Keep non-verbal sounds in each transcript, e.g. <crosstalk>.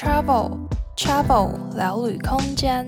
Travel Travel 聊旅空间。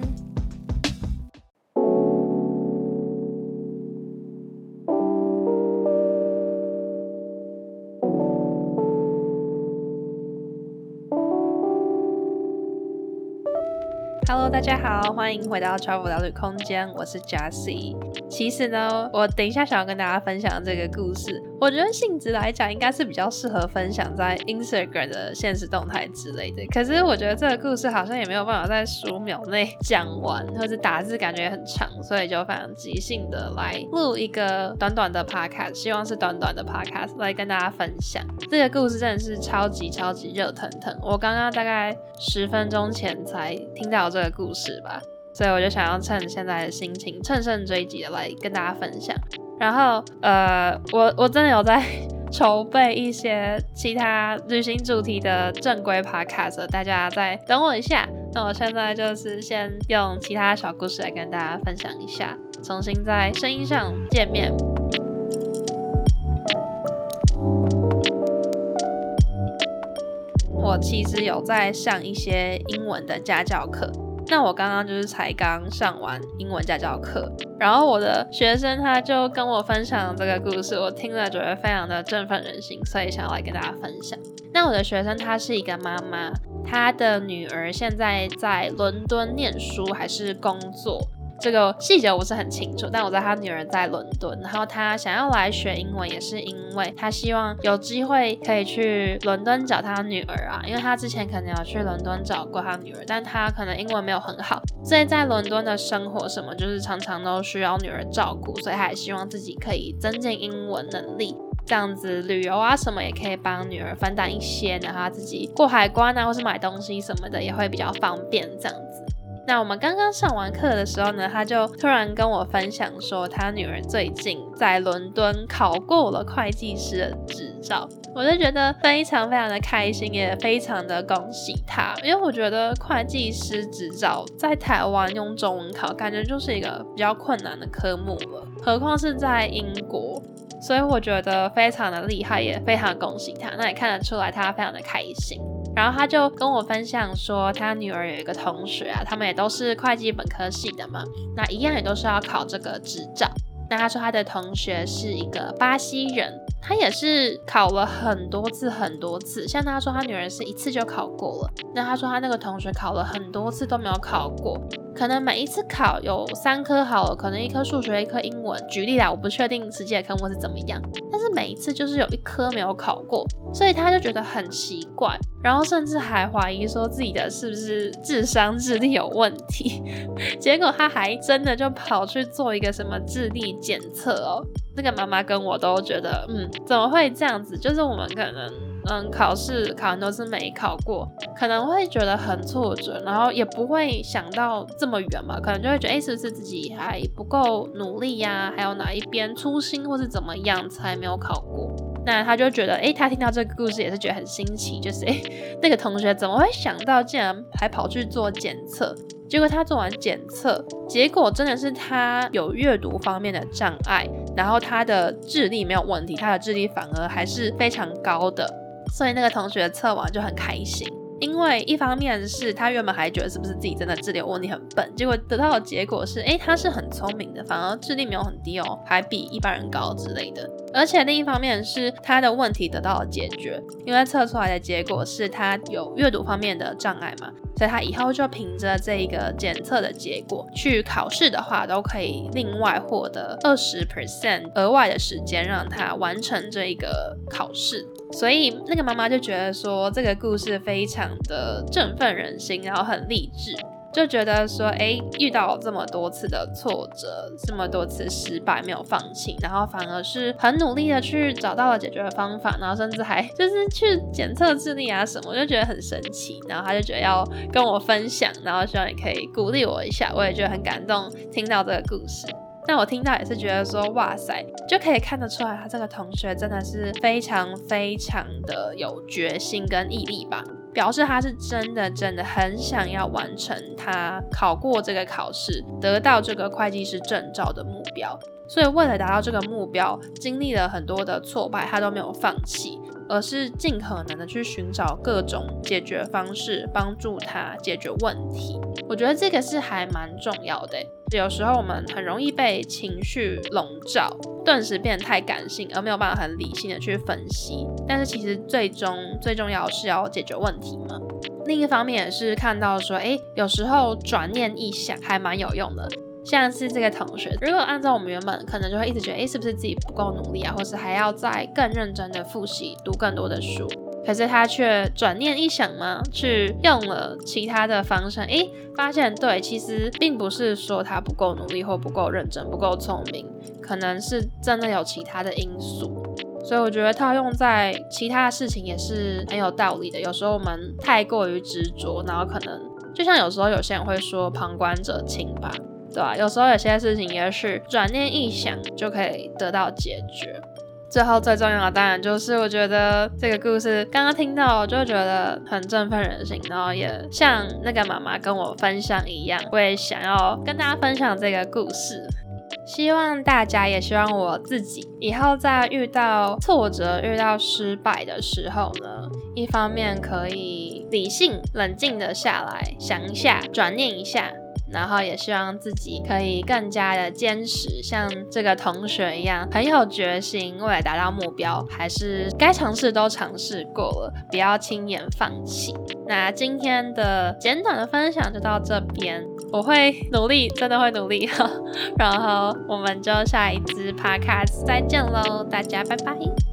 Hello，大家好，欢迎回到 Travel 聊旅空间，我是 Jessie。其实呢，我等一下想要跟大家分享这个故事。我觉得性质来讲，应该是比较适合分享在 Instagram 的现实动态之类的。可是我觉得这个故事好像也没有办法在十五秒内讲完，或者打字感觉也很长，所以就非常即兴的来录一个短短的 podcast，希望是短短的 podcast 来跟大家分享。这个故事真的是超级超级热腾腾，我刚刚大概十分钟前才听到这个故事吧，所以我就想要趁现在的心情，乘胜追击的来跟大家分享。然后，呃，我我真的有在 <laughs> 筹备一些其他旅行主题的正规 podcast，大家再等我一下。那我现在就是先用其他小故事来跟大家分享一下，重新在声音上见面。我其实有在上一些英文的家教课。那我刚刚就是才刚上完英文家教课，然后我的学生他就跟我分享这个故事，我听了觉得非常的振奋人心，所以想要来跟大家分享。那我的学生她是一个妈妈，她的女儿现在在伦敦念书还是工作？这个细节我不是很清楚，但我知道他女儿在伦敦，然后他想要来学英文，也是因为他希望有机会可以去伦敦找他女儿啊，因为他之前可能有去伦敦找过他女儿，但他可能英文没有很好，所以在伦敦的生活什么就是常常都需要女儿照顾，所以他也希望自己可以增进英文能力，这样子旅游啊什么也可以帮女儿分担一些，然后自己过海关啊或是买东西什么的也会比较方便这样。那我们刚刚上完课的时候呢，他就突然跟我分享说，他女儿最近在伦敦考过了会计师的执照，我就觉得非常非常的开心，也非常的恭喜他，因为我觉得会计师执照在台湾用中文考，感觉就是一个比较困难的科目了，何况是在英国，所以我觉得非常的厉害，也非常恭喜他。那也看得出来，他非常的开心。然后他就跟我分享说，他女儿有一个同学啊，他们也都是会计本科系的嘛，那一样也都是要考这个执照。那他说他的同学是一个巴西人，他也是考了很多次很多次，像他说他女儿是一次就考过了，那他说他那个同学考了很多次都没有考过。可能每一次考有三科好了，可能一科数学，一科英文。举例来，我不确定实际的科目是怎么样，但是每一次就是有一科没有考过，所以他就觉得很奇怪，然后甚至还怀疑说自己的是不是智商智力有问题。<laughs> 结果他还真的就跑去做一个什么智力检测哦，那个妈妈跟我都觉得，嗯，怎么会这样子？就是我们可能。嗯，考试考很多次没考过，可能会觉得很挫折，然后也不会想到这么远嘛，可能就会觉得，哎，是不是自己还不够努力呀？还有哪一边粗心或是怎么样才没有考过？那他就觉得，哎，他听到这个故事也是觉得很新奇，就是，哎，<laughs> 那个同学怎么会想到竟然还跑去做检测？结果他做完检测，结果真的是他有阅读方面的障碍，然后他的智力没有问题，他的智力反而还是非常高的。所以那个同学测完就很开心，因为一方面是他原本还觉得是不是自己真的智力有问题很笨，结果得到的结果是，诶，他是很聪明的，反而智力没有很低哦，还比一般人高之类的。而且另一方面是他的问题得到了解决，因为测出来的结果是他有阅读方面的障碍嘛，所以他以后就凭着这一个检测的结果去考试的话，都可以另外获得二十 percent 额外的时间让他完成这一个考试。所以那个妈妈就觉得说这个故事非常的振奋人心，然后很励志，就觉得说，哎，遇到这么多次的挫折，这么多次失败，没有放弃，然后反而是很努力的去找到了解决的方法，然后甚至还 <laughs> 就是去检测智力啊什么，我就觉得很神奇。然后她就觉得要跟我分享，然后希望你可以鼓励我一下，我也觉得很感动，听到这个故事。那我听到也是觉得说，哇塞，就可以看得出来，他这个同学真的是非常非常的有决心跟毅力吧，表示他是真的真的很想要完成他考过这个考试，得到这个会计师证照的目标。所以为了达到这个目标，经历了很多的挫败，他都没有放弃。而是尽可能的去寻找各种解决方式，帮助他解决问题。我觉得这个是还蛮重要的。有时候我们很容易被情绪笼罩，顿时变得太感性，而没有办法很理性的去分析。但是其实最终最重要是要解决问题嘛。另一方面也是看到说，哎，有时候转念一想还蛮有用的。像是这个同学，如果按照我们原本可能就会一直觉得，哎，是不是自己不够努力啊，或是还要再更认真的复习，读更多的书。可是他却转念一想嘛，去用了其他的方向，诶，发现对，其实并不是说他不够努力或不够认真、不够聪明，可能是真的有其他的因素。所以我觉得套用在其他事情也是很有道理的。有时候我们太过于执着，然后可能就像有时候有些人会说“旁观者清”吧，对吧？有时候有些事情也是转念一想就可以得到解决。最后最重要的当然就是，我觉得这个故事刚刚听到，我就觉得很振奋人心，然后也像那个妈妈跟我分享一样，我也想要跟大家分享这个故事。希望大家也希望我自己以后在遇到挫折、遇到失败的时候呢，一方面可以理性冷静的下来想一下，转念一下。然后也希望自己可以更加的坚持，像这个同学一样很有决心，为了达到目标，还是该尝试都尝试过了，不要轻言放弃。那今天的简短的分享就到这边，我会努力，真的会努力哈。然后我们就下一支 podcast 再见喽，大家拜拜。